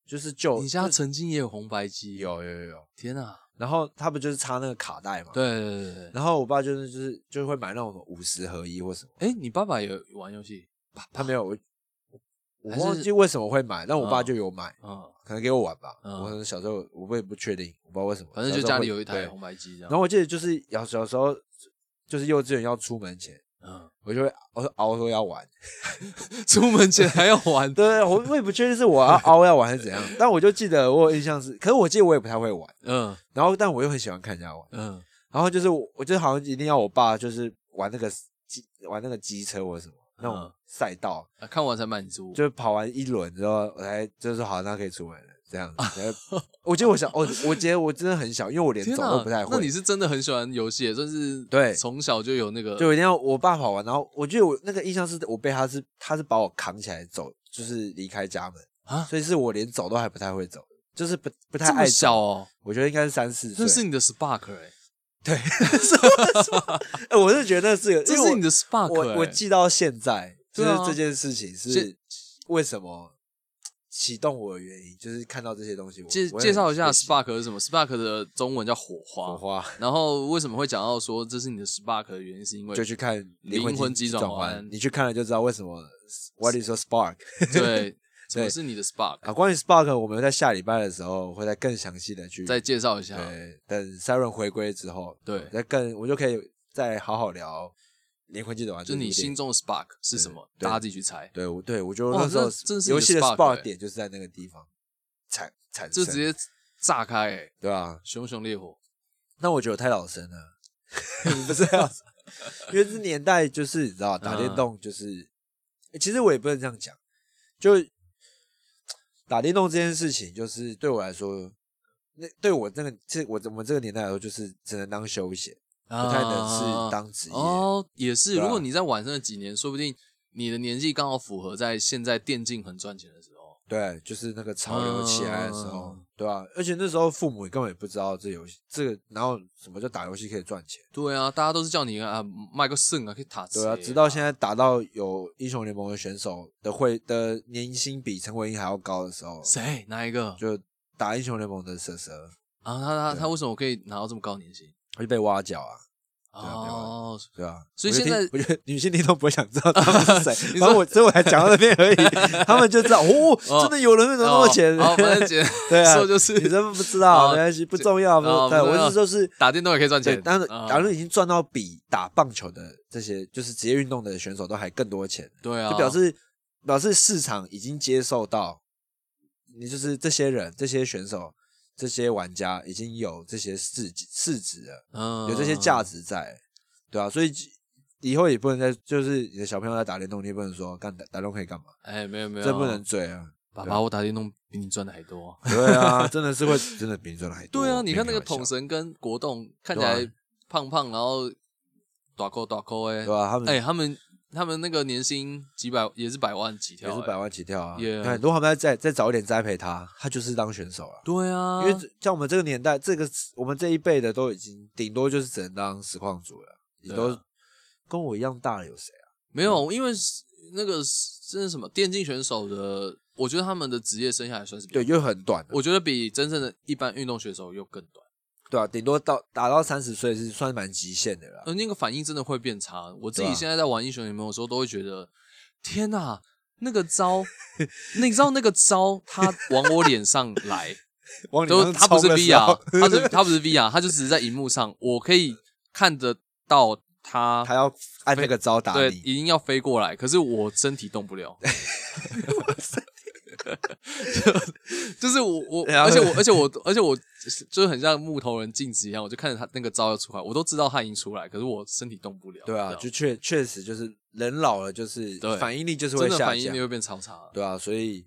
就是旧你家曾经也有红白机？，有有有有，天哪！然后他不就是插那个卡带嘛，，对对对对。然后我爸就是就是就会买那种五十合一或什么。哎，你爸爸有玩游戏？他没有，我我忘记为什么会买，但我爸嗯就有买，嗯，可能给我玩吧。嗯我可能小时候我也不确定，我不知道为什么。反正就家里有一台红白机这样。然后我记得就是小小时候，就是幼稚园要出门前，嗯，我就会我说熬说要玩。出门前还要玩。对，我我也不确定是我要 熬要玩还是怎样，但我就记得我有印象是，可是我记得我也不太会玩，嗯然后但我又很喜欢看人家玩，嗯，然后就是我我就好像一定要我爸就是玩那个机玩那个机车或者什么那种嗯赛道，啊看完才满足。就跑完一轮之后，我才就是好，那可以出门了。这样子，我觉得我小，我我觉得我真的很小，因为我连走都不太会。那你是真的很喜欢游戏，算是对从小就有那个就一定要我爸跑完，然后我记得我那个印象是我被他是他是把我扛起来走，就是离开家门，啊，所以是我连走都还不太会走，就是不不太爱走。小哦，我觉得应该是三四岁。那是你的 Spark 哎，对，哎 我是觉得是个，这是你的 Spark 我我哎记到现在，就是这件事情是为什么启动我的原因，就是看到这些东西我。介介绍一下 Spark 是什么？Spark 的中文叫火花。火花，然后为什么会讲到说这是你的 Spark 的原因，是因为就去看灵魂急转转弯你去看了就知道为什么 What is your spark 对，什么是你的 Spark？啊。关于 spark，我们在下礼拜的时候会再更详细的去再介绍一下。对，等 Siren 回归之后，对再更我就可以再好好聊灵魂急转弯，就你这部电影心中的 Spark 是什么？大家自己去猜。对，我对我觉得那时候真是游戏的 spark 点就是在那个地方产产生，就直接炸开、欸，对啊。熊熊烈火。那我觉得我太老生了，不是太老生，因为这年代就是你知道打电嗯动就是，欸其实我也不能这样讲，就打电动这件事情，就是对我来说，那对我这个这我我们这个年代来说，就是只能当休闲，不太能是当职业。哦，也是。啊如果你在晚上的几年，说不定你的年纪刚好符合在现在电竞很赚钱的时候。对，就是那个潮流起来的时候，嗯对吧、而且那时候父母根本也不知道这游戏，这个然后什么叫打游戏可以赚钱，对啊，大家都是叫你啊卖个肾啊，可以打对啊，直到现在打到有英雄联盟的选手的会的年薪比陈伟英还要高的时候，谁哪一个？就打英雄联盟的蛇蛇，啊，他他他为什么可以拿到这么高年薪？他就被挖角啊，啊哦，对啊，所以现在我觉得女性听众不会想知道他们是谁，你反正我所以我才讲到那边而已，他们就知道哦，哦真的有人会拿那么多钱，对啊，说就是你真的不知道，哦没关系，不重要，不对，哦不重要我是打电动也可以赚对，钱，但是啊假如已经赚到比打棒球的这些就是职业运动的选手都还更多钱，对啊，就表示表示市场已经接受到，你就是这些人、这些选手、这些玩家已经有这些市值市值了，嗯有这些价值在，对啊，所以以后也不能再就是你的小朋友在打电动，你也不能说干打打电动可以干嘛，哎，没有没有，这不能嘴啊。爸爸，我打电动比你赚的还多。对啊，真的是会真的比你赚的还 多。对啊，你看那个没开玩笑统神跟国栋看起对来胖胖，然后短扣短扣哎对，吧？他们哎，他们他们那个年薪几百也是百万起跳，哎也是百万起跳啊。对，如果他们再再再早一点栽培他，他就是当选手了。对啊，因为像我们这个年代，这个我们这一辈的都已经顶多就是只能当实况组了，也对啊都跟我一样大了有谁啊？没有，因为那个是什么电竞选手的，我觉得他们的职业生涯还算是对，又很短，我觉得比真正的一般运动选手又更短，对啊，顶多到打到三十岁是算蛮极限的了。而那个反应真的会变差。我自己现在在玩英雄联盟的时候，都会觉得天哪，那个招，你知道那个招，他往我脸上来，往都他不是 VR，他是他他不是 VR，他就只是在荧幕上，我可以看得到他他要按那个招打对，你，一定要飞过来，可是我身体动不了。就 就是我我，而且我而且我而且我就是很像木头人镜子一样，我就看着他那个招要出来，我都知道他已经出来，可是我身体动不了。对啊，就确确实就是人老了，就是对反应力就是会下降反应力，会变超差，对啊，所以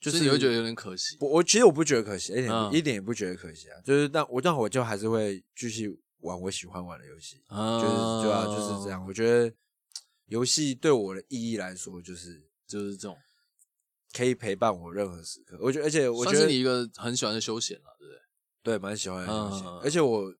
就就是是你会觉得有点可惜。我我其实我不觉得可惜，一点、嗯一点也不觉得可惜啊，就是但我但我就还是会继续玩我喜欢玩的游戏，啊就是对啊，就是这样。，我觉得游戏对我的意义来说，就是就是这种，可以陪伴我任何时刻。我觉得，而且我觉得算是你一个很喜欢的休闲了，对不对？对蛮喜欢的休闲，嗯而且我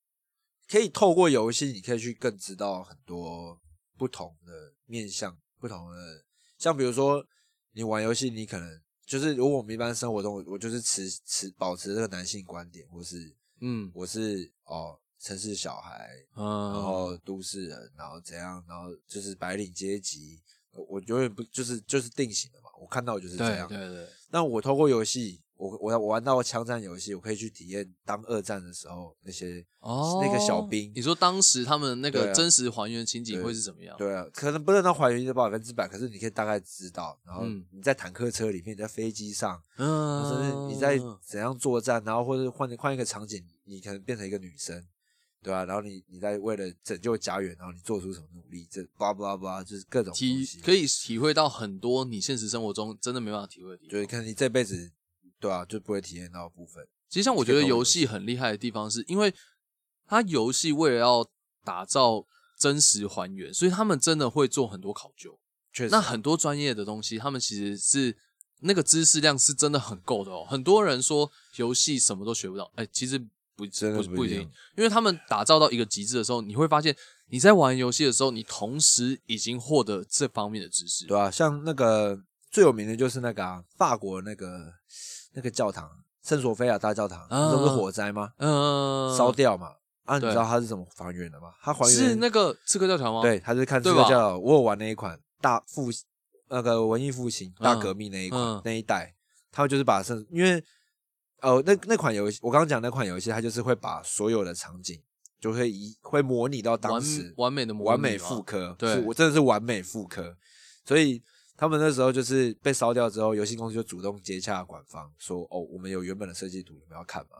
可以透过游戏，你可以去更知道很多不同的面向，不同的像比如说你玩游戏，你可能就是如果我们一般生活中，我我就是持持保持这个男性观点，或是嗯我是哦城市小孩，嗯，然后都市人，然后怎样，然后就是白领阶级，我我永远不就是就是定型的嘛，我看到就是这样。对对，那我透过游戏，我我我玩到枪战游戏，我可以去体验当二战的时候那些哦，那个小兵你说当时他们那个真实还原情景会是怎么样？对啊，可能不能到还原的百分之百，可是你可以大概知道。然后嗯你在坦克车里面，你在飞机上，嗯，或者是你在怎样作战，然后或者换换一个场景，你可能变成一个女生，对啊、然后你你在为了拯救家园，然后你做出什么努力，这叭叭叭，就是各种。体可以体会到很多你现实生活中真的没办法体会的地方。就是可能你这辈子，对啊，就不会体验到的部分。其实像我觉得游戏很厉害的地方，是因为它游戏为了要打造真实还原，所以他们真的会做很多考究。确实，那很多专业的东西，他们其实是那个知识量是真的很够的哦。很多人说游戏什么都学不到，哎、其实不真的不不一定因为他们打造到一个极致的时候，你会发现你在玩游戏的时候，你同时已经获得这方面的知识。对啊，像那个最有名的就是那个、啊、法国那个那个教堂圣索菲亚大教堂，那不是火灾吗？嗯，烧掉嘛。啊，你知道它是怎么还原的吗？它还原是那个刺客教堂吗？，对，他是看这对吧个叫我有玩那一款大复那个文艺复兴大嗯革命那一款、嗯那一代，他们就是把圣因为呃那那款游戏我刚刚讲那款游戏，它就是会把所有的场景就会移会模拟到当时完美的模拟完美复刻，对我真的是完美复刻，所以他们那时候就是被烧掉之后，游戏公司就主动接洽管方说：“哦，我们有原本的设计图，你们要看吗？”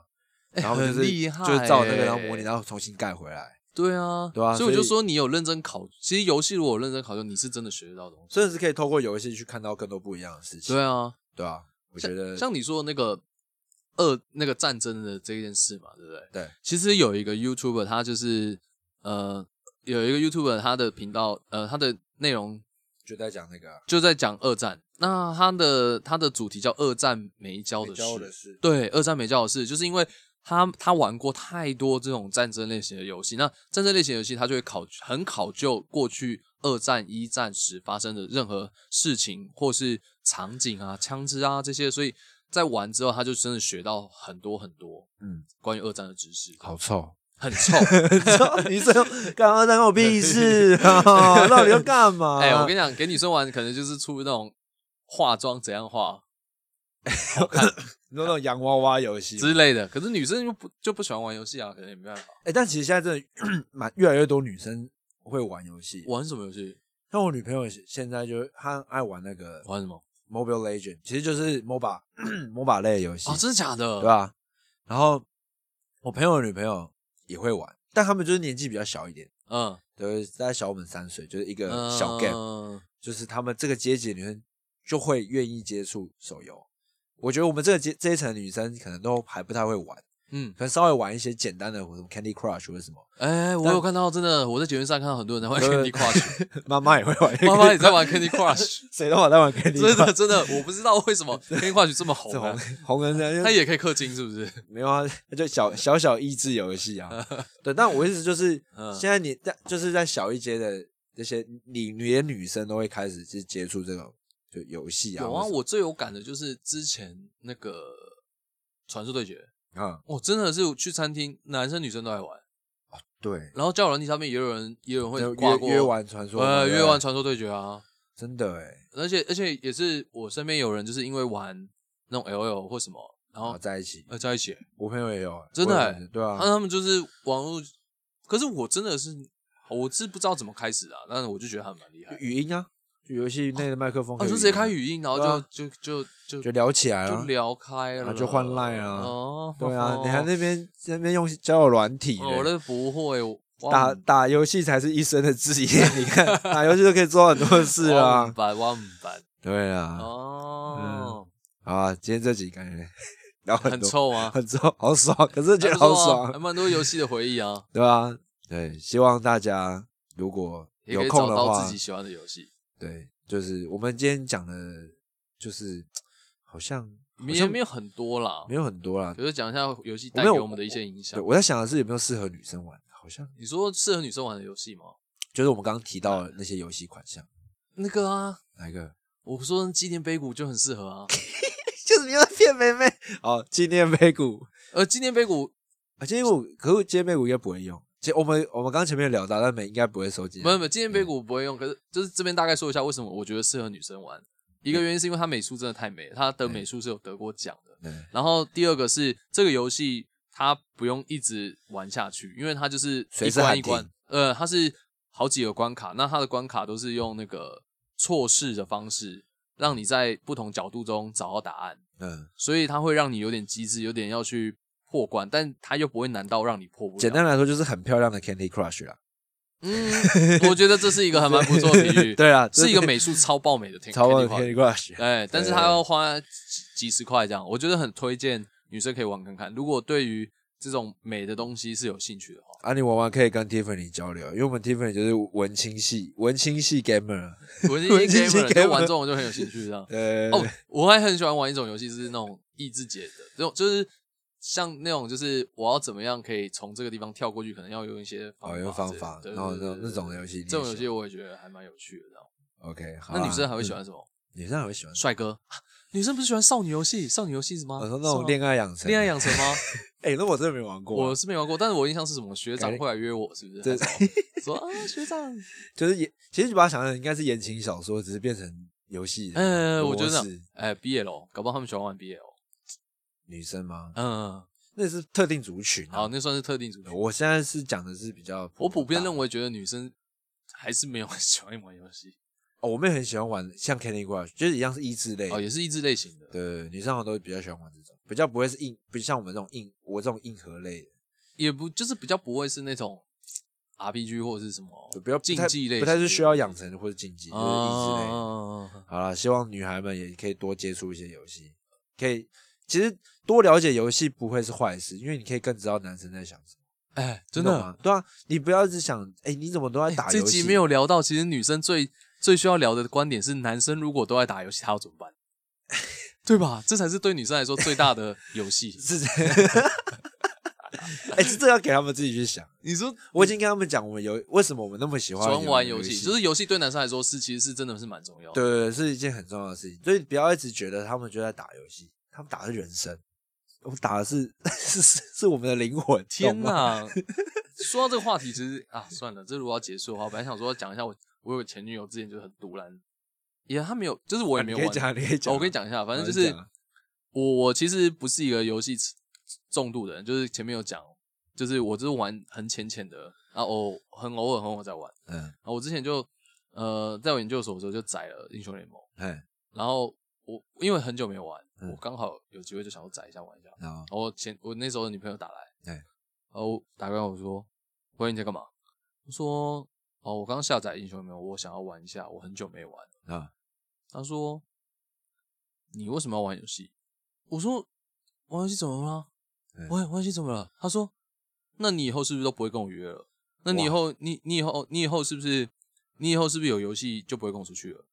然后就是就是照那个然后欸模拟，然后重新盖回来，对啊，对啊所以我就说你有认真考，其实游戏如果有认真考究，你是真的学得到东西。甚至是可以透过游戏去看到更多不一样的事情。对啊，对啊，我觉得像你说的那个二那个战争的这件事嘛，对不对？对，其实有一个 YouTuber，他就是呃有一个 YouTuber，他的频道呃他的内容就在讲那个啊就在讲二战，那他的他的主题叫二战没教的事，的事，对，二战没教的事，就是因为他他玩过太多这种战争类型的游戏，那战争类型的游戏他就会考很考究过去二战、一战时发生的任何事情或是场景啊、枪支啊这些，所以在玩之后，他就真的学到很多很多嗯，关于二战的知识，好臭。很臭。女生干嘛干我屁事啊？到底要干嘛？哎、我跟你讲，给女生玩可能就是出那种化妆怎样化好看你说那种洋娃娃游戏之类的，可是女生又不就不喜欢玩游戏啊，可能也没办法。哎、但其实现在真的蛮越来越多女生会玩游戏。玩什么游戏？像我女朋友现在就她爱玩那个玩什么？Mobile Legend，其实就是 MOBA MOBA 类的游戏，哦，真的假的？对吧？然后我朋友的女朋友也会玩，但他们就是年纪比较小一点，嗯，对，大概小我们三岁，就是一个小 gap，、嗯就是他们这个阶级的女生就会愿意接触手游。我觉得我们这个阶这一层的女生可能都还不太会玩，嗯，可能稍微玩一些简单的，什么 Candy Crush 或者什么，哎，我有看到，真的，我在节目上看到很多人在玩 Candy Crush，妈妈也会玩，妈妈也在玩 Candy Crush，谁都玩在玩 Candy Crush，真的真的，我不知道为什么 Candy Crush 这么红这红啊，红人的，它也可以氪金是不是？没有啊，就小小小益智游戏啊。对，但我意思就是，嗯。现在你在就是在小一阶的这些你连女生都会开始去接触这种就游戏啊。有啊，我最有感的就是之前那个传说对决，啊，我真的是去餐厅，男生女生都爱玩，对，然后交友软体上面也有人也有人会挂过约约玩传说，呃，约玩传说对决啊，真的哎，而且而且也是我身边有人就是因为玩那种 L L 或什么，然然后后在一起。呃在一起，我朋友也有，真的对那啊，他们就是网络，可是我真的是我是不知道怎么开始啊，但是我就觉得他们蛮厉害，语音啊，就游戏内的麦克风可哦，就直接开啊语音，然后就就就就就聊起来了，就聊开了，就换 line 啊。哦，对啊，你还那边那边用交友软体哦我嘞，都不会，打打游戏才是一生的职业，你看打游戏就可以做很多事啊。万。版万版对啊，哦，好啊，今天这集感觉 聊很很多，臭吗？很臭，好爽，可是觉得好爽。还，蛮多游戏的回忆啊，对啊？对，希望大家如果有空的话到自己，喜欢的游戏。对，就是我们今天讲的，就是好像好也像没有很多啦，没有很多啦。比如讲一下游戏带给我们的一些影响对，。我在想的是有没有适合女生玩，好像你说适合女生玩的游戏吗？就是我们刚刚提到的那些游戏款项，那个啊，哪一个？我说纪念碑谷就很适合啊。就是你要骗妹妹哦，纪念碑谷呃，纪念碑谷啊，纪念碑谷，可是纪念碑谷应该不会用。其实我们我们刚前面有聊到，但美应该不会收集。没有没有，纪念碑谷不会用，可是就是这边大概说一下为什么我觉得适合女生玩。一个原因是因为它美术真的太美了，它的美术是有得过奖的。然后第二个是这个游戏它不用一直玩下去，因为它就是一关一关，呃，它是好几个关卡，那它的关卡都是用那个错视的方式，让你在不同角度中找到答案，嗯，所以它会让你有点机智，有点要去破关，但它又不会难到让你破不了。简单来说就是很漂亮的 Candy Crush 啦。嗯，我觉得这是一个还蛮不错的比喻。对啊是一个美术超爆美的 Candy Crush。哎，但是对他要花几几十块这样，我觉得很推荐女生可以玩看看。如果对于这种美的东西是有兴趣的话，啊，你玩完可以跟 Tiffany 交流，因为我们 Tiffany 就是文青系，文青系 gamer。文青 gamer，gamer 就玩这种就很有兴趣这样。呃，哦，我还很喜欢玩一种游戏，是那种益智解的，这种就是像那种就是我要怎么样可以从这个地方跳过去，可能要用一些方法，对然后那种那种游戏，这种游戏我也觉得还蛮有趣的。这样，OK，好啊。那女生还会喜嗯欢什么？女生还会喜欢帅哥？女生不是喜欢少女游戏？少女游戏什么？我说那种恋爱爱养成，恋爱养成吗？哎，那我真的没玩过啊。我是没玩过，但是我印象是什么？学长会来约我，是不是？对说啊，学长，就是言，其实你把它想象应该是言情小说，只是变成游戏的模式。呃，我觉得这样，哎，BL，搞不好他们喜欢玩 BL，女生吗？嗯，那是特定族群啊。好，那算是特定族群。我现在是讲的是比较，我普遍认为，为，觉得女生还是没有很喜欢玩游戏，哦，我妹很喜欢玩像 Candy Crush，就是一样是益智类。哦，也是益智类型的。对，女生好像都比较喜欢玩这种，比较不会是硬，不像我们这种硬，我这种硬核类的，也不就是比较不会是那种 RPG 或者是什么就比较竞技类，不太是需要养成或者竞技，就是益智类。好了，希望女孩们也可以多接触一些游戏，可以其实多了解游戏不会是坏事，因为你可以更知道男生在想什么。哎，真的，吗？对啊，你不要一直想，哎、你怎么都在打游戏？这集没有聊到，其实女生最最需要聊的观点是，男生如果都在打游戏，他要怎么办？对吧？这才是对女生来说最大的游戏。是这样，哎、这要给他们自己去想。你说我已经跟他们讲，我们游为什么我们那么喜喜欢欢玩游游戏，就是游戏对男生来说是其实是真的是蛮重要的。对，是一件很重要的事情。所以不要一直觉得他们就在打游戏，他们打的是人生，我们打的是 是是是我们的灵魂。天！哪！说到这个话题，其实啊，算了，这如果要结束的话，我本来想说讲一下我我有个前女友之前就很独蓝，也他没有，就是我也没有玩。你可以讲，你可以讲、哦我跟你，讲一下，反正就是我我其实不是一个游戏重度的人，就是前面有讲，就是我就是玩很浅浅的，然后偶很偶尔很偶尔在玩。嗯，然后我之前就呃在我研究所的时候就宰了英雄联盟，哎，然后我因为很久没有玩，嗯我刚好有机会就想说载一下玩一下。然后然后我前我那时候的女朋友打来，对然后打过来我说：“喂，你在干嘛？”我说：“哦，我刚刚下载英雄联盟，我想要玩一下，我很久没玩。啊，他说：“你为什么要玩游戏？”我说：“玩游戏怎么了？喂玩玩游戏怎么了？”他说：“那你以后是不是都不会跟我约了？那你以后你你以后你以后是不是你以后是不是有游戏就不会跟我出去了？”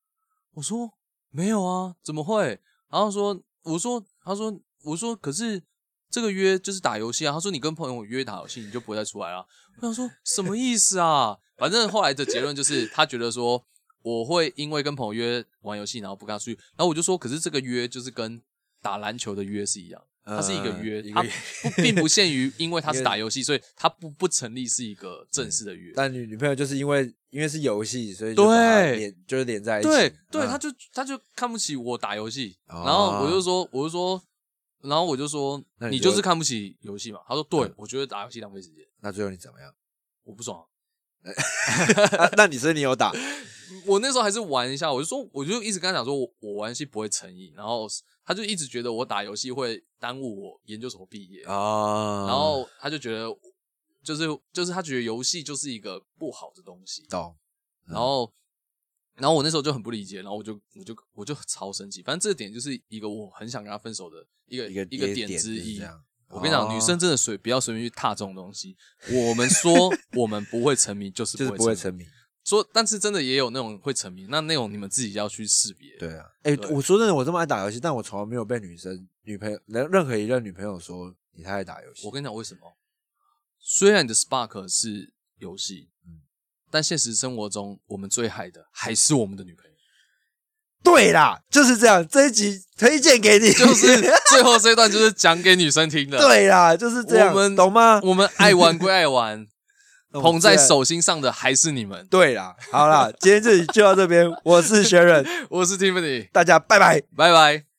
我说：“没有啊，怎么会？”然后说：“我说，他说，我说，可是这个约就是打游戏啊。”他说：“你跟朋友约打游戏，你就不会再出来了。”我想说什么意思啊？反正后来的结论就是，他觉得说我会因为跟朋友约玩游戏，然后不跟他出去。然后我就说，可是这个约就是跟打篮球的约是一样，它是一个约，它不并不限于因为 他是打游戏，所以它不不成立是一个正式的约。但女女朋友就是因为因为是游戏，所以就连就是连在一起。对对，嗯他就他就看不起我打游戏，哦然后我就说，我就说，然后我就说，你就你就是看不起游戏嘛？他说，对嗯，我觉得打游戏浪费时间，那最后你怎么样？我不爽啊。啊那你说你有打？我那时候还是玩一下，我就说，我就一直跟他讲说，我我玩游戏不会成瘾，然后他就一直觉得我打游戏会耽误我研究所毕业，啊，然后他就觉得，就是就是他觉得游戏就是一个不好的东西，懂。然后然后我那时候就很不理解，然后我就我就我就超生气，反正这个点就是一个我很想跟他分手的一个一个一个点点之一我跟你讲，哦女生真的随不要随便去踏这种东西。我们说我们不会沉迷，就是就是不会沉迷。说，但是真的也有那种会沉迷，那那种你们自己要去识别。对啊，哎、对我说真的，我这么爱打游戏，但我从来没有被女生、女朋友、任任何一任女朋友说你太爱打游戏。我跟你讲为什么？虽然你的 Spark 是游戏，嗯但现实生活中我们最害的还是我们的女朋友。对啦，就是这样。这一集推荐给你，就是 最后这一段就是讲给女生听的。，对啦，就是这样，我们懂吗？我们爱玩归爱玩。捧在手心上的还是你们。对啦，好啦，今天这里就到这边，我是学人，我是 Tiffany，大家拜拜。拜拜。